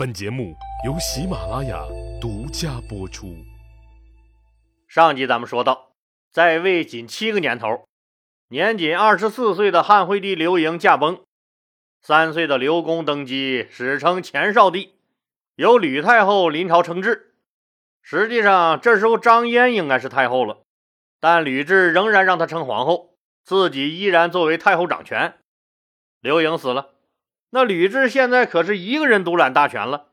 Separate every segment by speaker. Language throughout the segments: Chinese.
Speaker 1: 本节目由喜马拉雅独家播出。
Speaker 2: 上集咱们说到，在位仅七个年头，年仅二十四岁的汉惠帝刘盈驾崩，三岁的刘公登基，史称前少帝，由吕太后临朝称制。实际上，这时候张嫣应该是太后了，但吕雉仍然让她称皇后，自己依然作为太后掌权。刘盈死了。那吕雉现在可是一个人独揽大权了，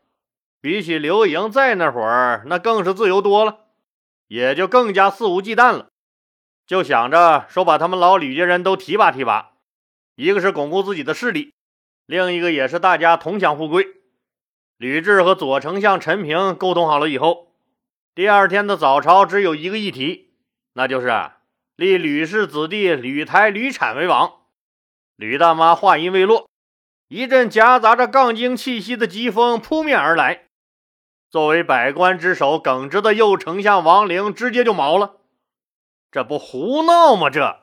Speaker 2: 比起刘盈在那会儿，那更是自由多了，也就更加肆无忌惮了，就想着说把他们老吕家人都提拔提拔，一个是巩固自己的势力，另一个也是大家同享富贵。吕雉和左丞相陈平沟通好了以后，第二天的早朝只有一个议题，那就是立吕氏子弟吕台、吕产为王。吕大妈话音未落。一阵夹杂着杠精气息的疾风扑面而来，作为百官之首，耿直的右丞相王陵直接就毛了。这不胡闹吗？这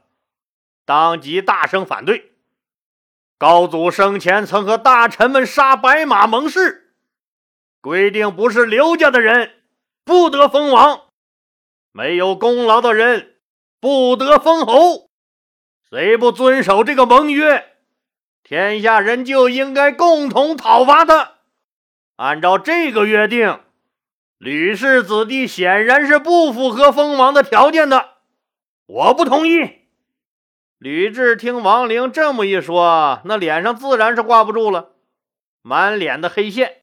Speaker 2: 当即大声反对。高祖生前曾和大臣们杀白马盟誓，规定不是刘家的人不得封王，没有功劳的人不得封侯。谁不遵守这个盟约？天下人就应该共同讨伐他。按照这个约定，吕氏子弟显然是不符合封王的条件的，我不同意。吕雉听王陵这么一说，那脸上自然是挂不住了，满脸的黑线，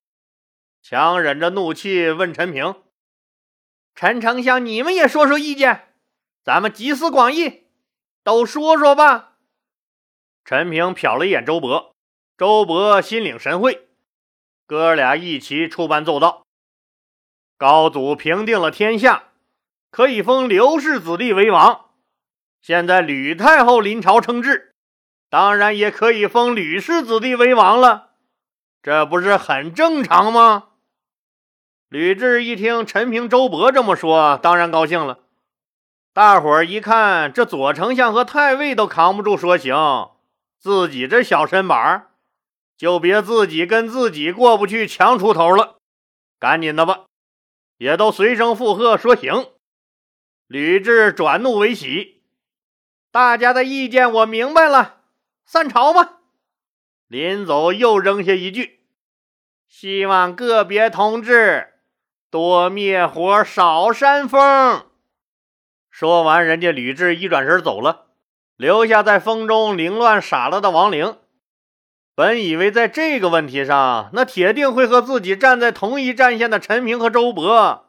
Speaker 2: 强忍着怒气问陈平：“陈丞相，你们也说说意见，咱们集思广益，都说说吧。”陈平瞟了一眼周勃，周勃心领神会，哥俩一起出班奏道：“高祖平定了天下，可以封刘氏子弟为王。现在吕太后临朝称制，当然也可以封吕氏子弟为王了。这不是很正常吗？”吕雉一听陈平、周勃这么说，当然高兴了。大伙儿一看，这左丞相和太尉都扛不住说行。自己这小身板就别自己跟自己过不去，强出头了。赶紧的吧，也都随声附和说行。吕雉转怒为喜，大家的意见我明白了，散朝吧。临走又扔下一句：“希望个别同志多灭火，少煽风。”说完，人家吕雉一转身走了。留下在风中凌乱傻了的王陵，本以为在这个问题上，那铁定会和自己站在同一战线的陈平和周勃，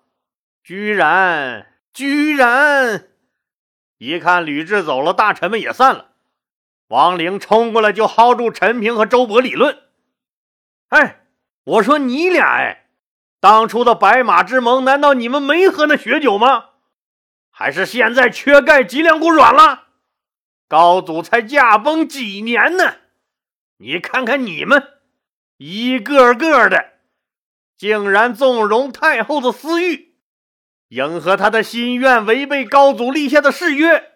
Speaker 2: 居然居然，一看吕雉走了，大臣们也散了，王陵冲过来就薅住陈平和周勃理论：“哎，我说你俩，哎，当初的白马之盟，难道你们没喝那血酒吗？还是现在缺钙脊梁骨软了？”高祖才驾崩几年呢？你看看你们，一个个的，竟然纵容太后的私欲，迎合他的心愿，违背高祖立下的誓约，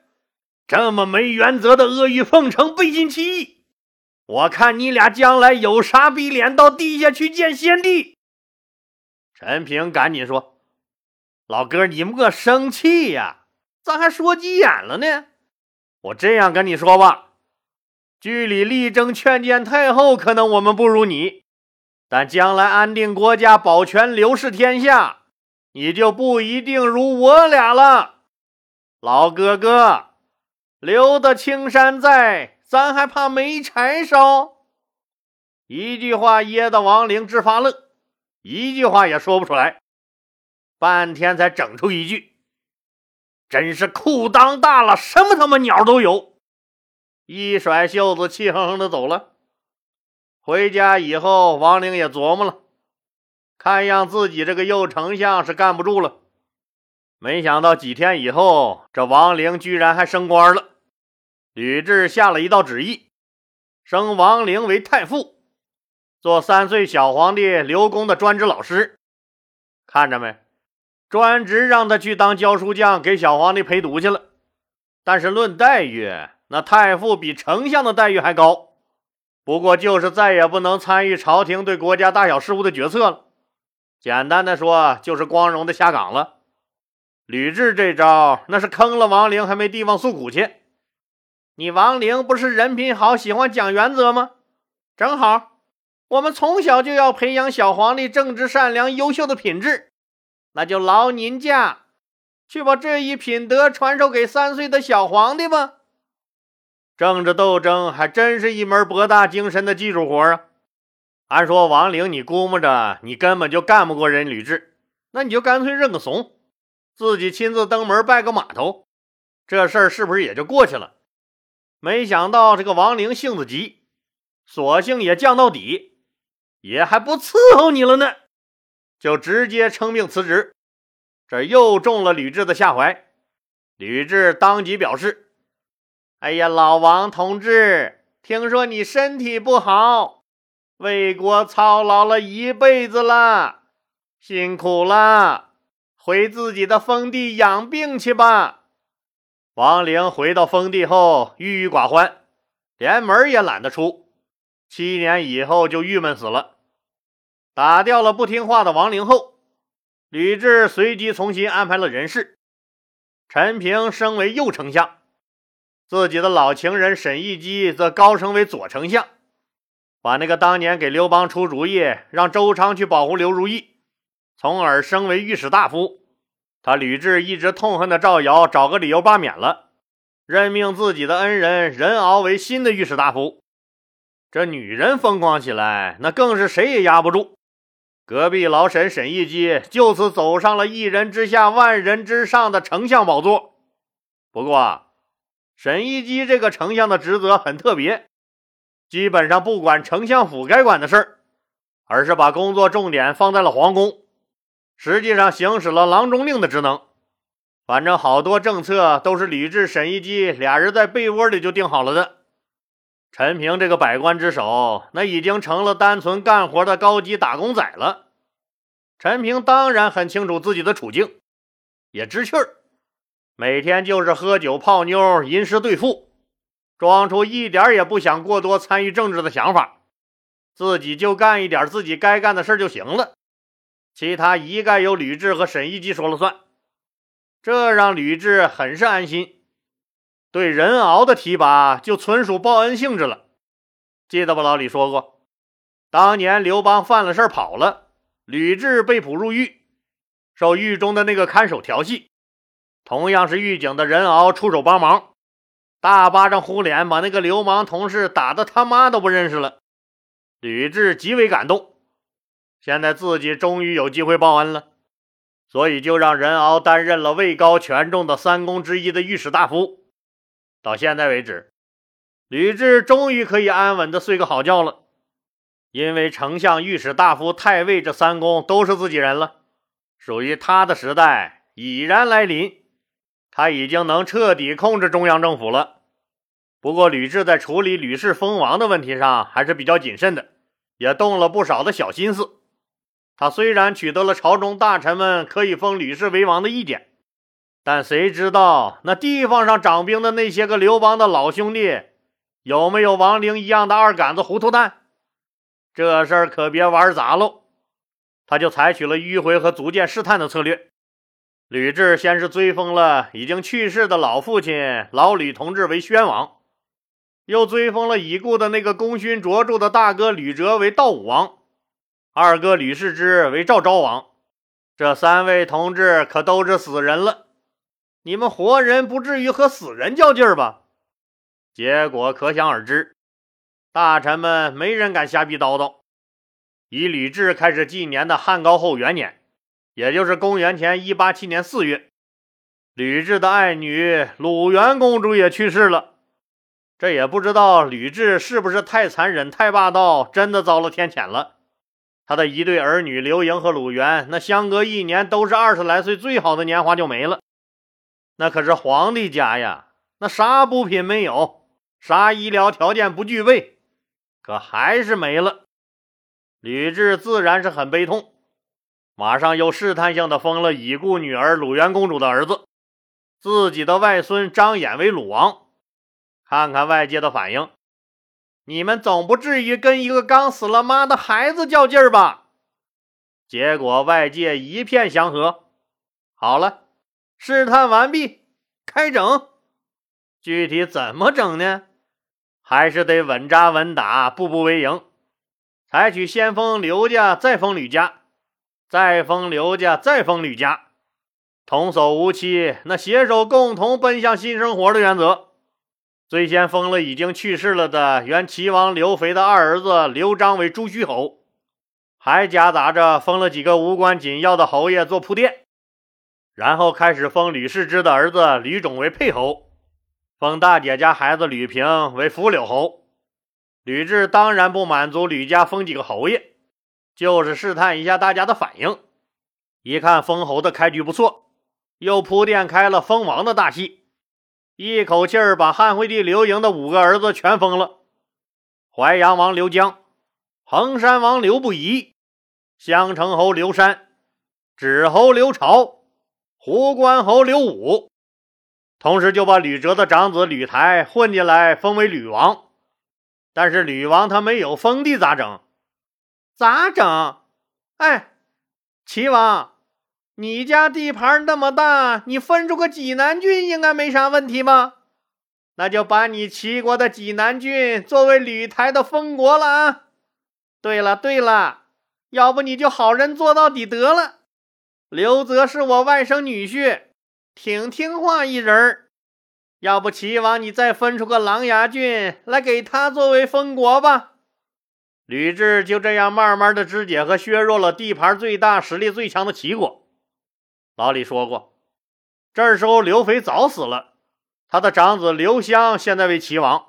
Speaker 2: 这么没原则的阿谀奉承、背信弃义，我看你俩将来有啥逼脸到地下去见先帝？陈平赶紧说：“老哥，你们个生气呀？咋还说急眼了呢？”我这样跟你说吧，据理力争劝谏太后，可能我们不如你，但将来安定国家、保全刘氏天下，你就不一定如我俩了。老哥哥，留得青山在，咱还怕没柴烧？一句话噎得王陵直发愣，一句话也说不出来，半天才整出一句。真是裤裆大了，什么他妈鸟都有！一甩袖子，气哼哼的走了。回家以后，王陵也琢磨了，看样自己这个右丞相是干不住了。没想到几天以后，这王陵居然还升官了。吕雉下了一道旨意，升王陵为太傅，做三岁小皇帝刘公的专职老师。看着没？专职让他去当教书匠，给小皇帝陪读去了。但是论待遇，那太傅比丞相的待遇还高。不过就是再也不能参与朝廷对国家大小事务的决策了。简单的说，就是光荣的下岗了。吕雉这招那是坑了王陵，还没地方诉苦去。你王陵不是人品好，喜欢讲原则吗？正好，我们从小就要培养小皇帝正直善良、优秀的品质，那就劳您驾，去把这一品德传授给三岁的小皇帝吧。政治斗争还真是一门博大精深的技术活啊！按说王陵，你估摸着你根本就干不过人吕雉，那你就干脆认个怂。自己亲自登门拜个码头，这事儿是不是也就过去了？没想到这个王陵性子急，索性也降到底，也还不伺候你了呢，就直接称病辞职。这又中了吕雉的下怀。吕雉当即表示：“哎呀，老王同志，听说你身体不好，为国操劳了一辈子了，辛苦了。”回自己的封地养病去吧。王陵回到封地后，郁郁寡欢，连门也懒得出。七年以后就郁闷死了。打掉了不听话的王陵后，吕雉随即重新安排了人事。陈平升为右丞相，自己的老情人沈亦基则高升为左丞相，把那个当年给刘邦出主意让周昌去保护刘如意。从而升为御史大夫，他吕雉一直痛恨的赵尧找个理由罢免了，任命自己的恩人任敖为新的御史大夫。这女人疯狂起来，那更是谁也压不住。隔壁老沈沈一基就此走上了一人之下万人之上的丞相宝座。不过，沈一基这个丞相的职责很特别，基本上不管丞相府该管的事儿，而是把工作重点放在了皇宫。实际上行使了郎中令的职能，反正好多政策都是吕雉、沈一基俩人在被窝里就定好了的。陈平这个百官之首，那已经成了单纯干活的高级打工仔了。陈平当然很清楚自己的处境，也知趣儿，每天就是喝酒泡妞、吟诗对赋，装出一点也不想过多参与政治的想法，自己就干一点自己该干的事就行了。其他一概由吕雉和沈一基说了算，这让吕雉很是安心。对任敖的提拔就纯属报恩性质了。记得不？老李说过，当年刘邦犯了事跑了，吕雉被捕入狱，受狱中的那个看守调戏，同样是狱警的任敖出手帮忙，大巴掌呼脸，把那个流氓同事打的他妈都不认识了。吕雉极为感动。现在自己终于有机会报恩了，所以就让任敖担任了位高权重的三公之一的御史大夫。到现在为止，吕雉终于可以安稳的睡个好觉了，因为丞相、御史大夫、太尉这三公都是自己人了，属于他的时代已然来临，他已经能彻底控制中央政府了。不过，吕雉在处理吕氏封王的问题上还是比较谨慎的，也动了不少的小心思。他虽然取得了朝中大臣们可以封吕氏为王的意见，但谁知道那地方上掌兵的那些个刘邦的老兄弟有没有王陵一样的二杆子糊涂蛋？这事儿可别玩砸喽！他就采取了迂回和逐渐试探的策略。吕雉先是追封了已经去世的老父亲老吕同志为宣王，又追封了已故的那个功勋卓著的大哥吕哲为道武王。二哥吕氏之为赵昭王，这三位同志可都是死人了，你们活人不至于和死人较劲儿吧？结果可想而知，大臣们没人敢瞎逼叨叨。以吕雉开始纪年的汉高后元年，也就是公元前一八七年四月，吕雉的爱女鲁元公主也去世了。这也不知道吕雉是不是太残忍、太霸道，真的遭了天谴了。他的一对儿女刘盈和鲁元，那相隔一年都是二十来岁，最好的年华就没了。那可是皇帝家呀，那啥补品没有，啥医疗条件不具备，可还是没了。吕雉自然是很悲痛，马上又试探性的封了已故女儿鲁元公主的儿子，自己的外孙张衍为鲁王。看看外界的反应。你们总不至于跟一个刚死了妈的孩子较劲儿吧？结果外界一片祥和。好了，试探完毕，开整。具体怎么整呢？还是得稳扎稳打，步步为营。采取先封刘家，再封吕家，再封刘家，再封吕家，童叟无欺，那携手共同奔向新生活的原则。最先封了已经去世了的原齐王刘肥的二儿子刘璋为朱虚侯，还夹杂着封了几个无关紧要的侯爷做铺垫。然后开始封吕氏之的儿子吕种为沛侯，封大姐家孩子吕平为扶柳侯。吕雉当然不满足吕家封几个侯爷，就是试探一下大家的反应。一看封侯的开局不错，又铺垫开了封王的大戏，一口气儿把汉惠帝刘盈的五个儿子全封了：淮阳王刘江、衡山王刘不疑、襄城侯刘山、止侯刘朝、胡关侯刘武。同时就把吕哲的长子吕台混进来，封为吕王。但是吕王他没有封地咋整？咋整？哎，齐王，你家地盘那么大，你分出个济南郡应该没啥问题吧？那就把你齐国的济南郡作为吕台的封国了啊！对了对了，要不你就好人做到底得了。刘泽是我外甥女婿，挺听话一人儿。要不齐王，你再分出个琅琊郡来给他作为封国吧。吕雉就这样慢慢的肢解和削弱了地盘最大、实力最强的齐国。老李说过，这时候刘肥早死了，他的长子刘襄现在为齐王。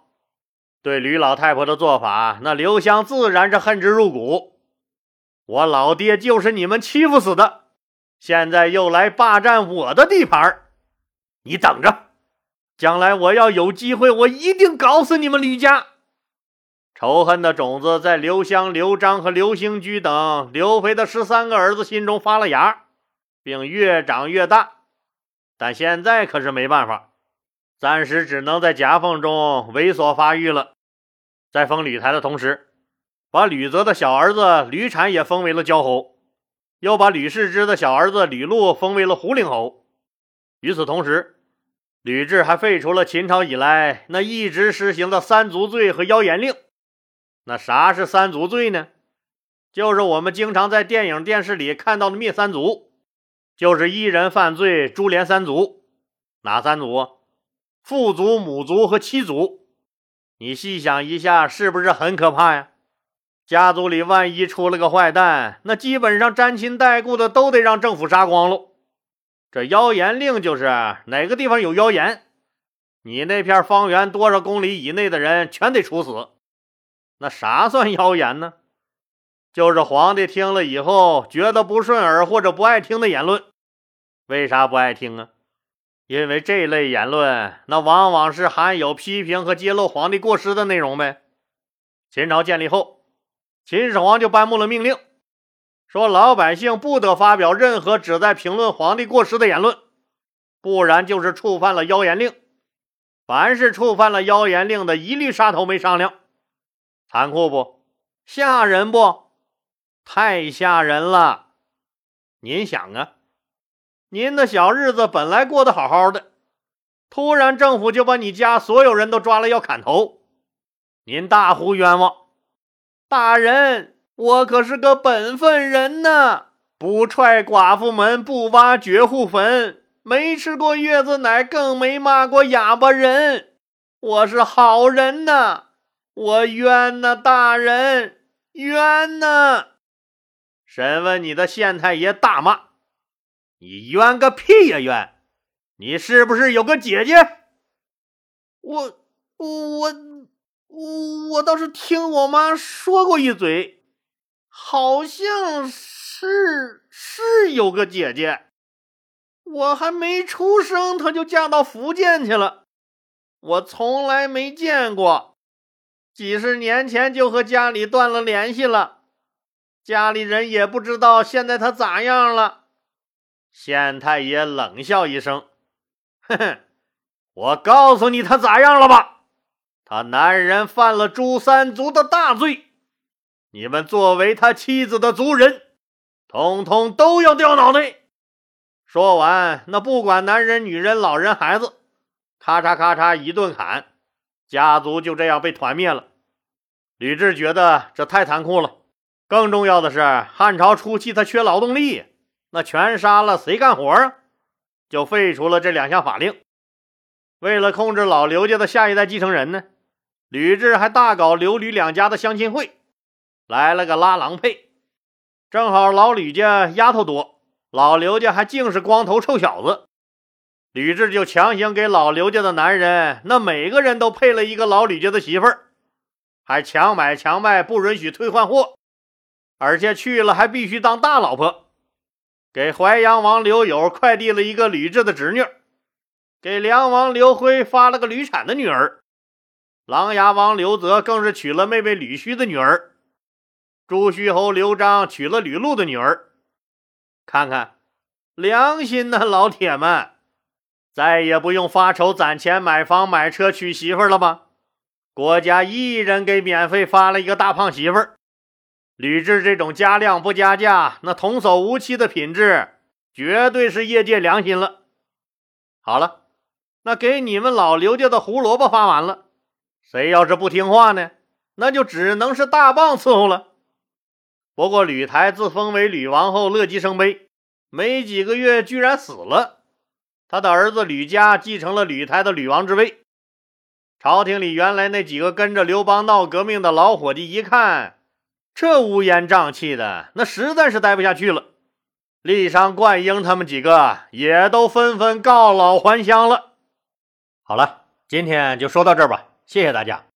Speaker 2: 对吕老太婆的做法，那刘襄自然是恨之入骨。我老爹就是你们欺负死的，现在又来霸占我的地盘，你等着。将来我要有机会，我一定搞死你们吕家！仇恨的种子在刘襄、刘璋和刘兴居等刘肥的十三个儿子心中发了芽，并越长越大。但现在可是没办法，暂时只能在夹缝中猥琐发育了。在封吕台的同时，把吕泽的小儿子吕产也封为了焦侯，又把吕氏之的小儿子吕禄封为了胡陵侯。与此同时，吕雉还废除了秦朝以来那一直实行的三族罪和妖言令。那啥是三族罪呢？就是我们经常在电影、电视里看到的灭三族，就是一人犯罪株连三族。哪三族？父族、母族和妻族。你细想一下，是不是很可怕呀？家族里万一出了个坏蛋，那基本上沾亲带故的都得让政府杀光喽。这妖言令就是哪个地方有妖言，你那片方圆多少公里以内的人全得处死。那啥算妖言呢？就是皇帝听了以后觉得不顺耳或者不爱听的言论。为啥不爱听啊？因为这类言论那往往是含有批评和揭露皇帝过失的内容呗。秦朝建立后，秦始皇就颁布了命令。说老百姓不得发表任何旨在评论皇帝过失的言论，不然就是触犯了妖言令。凡是触犯了妖言令的，一律杀头，没商量。残酷不？吓人不？太吓人了！您想啊，您的小日子本来过得好好的，突然政府就把你家所有人都抓了要砍头，您大呼冤枉，大人。我可是个本分人呐，不踹寡妇门，不挖绝户坟，没吃过月子奶，更没骂过哑巴人。我是好人呐，我冤呐，大人冤呐！审问你的县太爷大骂：“你冤个屁呀冤！你是不是有个姐姐？”我我我我倒是听我妈说过一嘴。好像是是有个姐姐，我还没出生，她就嫁到福建去了。我从来没见过，几十年前就和家里断了联系了，家里人也不知道现在她咋样了。县太爷冷笑一声：“哼哼，我告诉你她咋样了吧？他男人犯了诛三族的大罪。”你们作为他妻子的族人，通通都要掉脑袋。说完，那不管男人、女人、老人、孩子，咔嚓咔嚓一顿砍，家族就这样被团灭了。吕雉觉得这太残酷了。更重要的是，汉朝初期他缺劳动力，那全杀了谁干活啊？就废除了这两项法令。为了控制老刘家的下一代继承人呢，吕雉还大搞刘吕两家的相亲会，来了个拉郎配。正好老吕家丫头多，老刘家还净是光头臭小子，吕雉就强行给老刘家的男人，那每个人都配了一个老吕家的媳妇儿，还强买强卖，不允许退换货。而且去了还必须当大老婆，给淮阳王刘友快递了一个吕雉的侄女，给梁王刘辉发了个吕产的女儿，琅琊王刘泽更是娶了妹妹吕须的女儿，朱虚侯刘璋娶了吕禄的女儿。看看良心呐，老铁们，再也不用发愁攒钱买房买车娶媳妇了吧？国家一人给免费发了一个大胖媳妇儿。吕雉这种加量不加价、那童叟无欺的品质，绝对是业界良心了。好了，那给你们老刘家的胡萝卜发完了，谁要是不听话呢？那就只能是大棒伺候了。不过吕台自封为吕王后，乐极生悲，没几个月居然死了。他的儿子吕嘉继承了吕台的吕王之位。朝廷里原来那几个跟着刘邦闹革命的老伙计一看。这乌烟瘴气的，那实在是待不下去了。骊山灌婴他们几个也都纷纷告老还乡了。好了，今天就说到这儿吧，谢谢大家。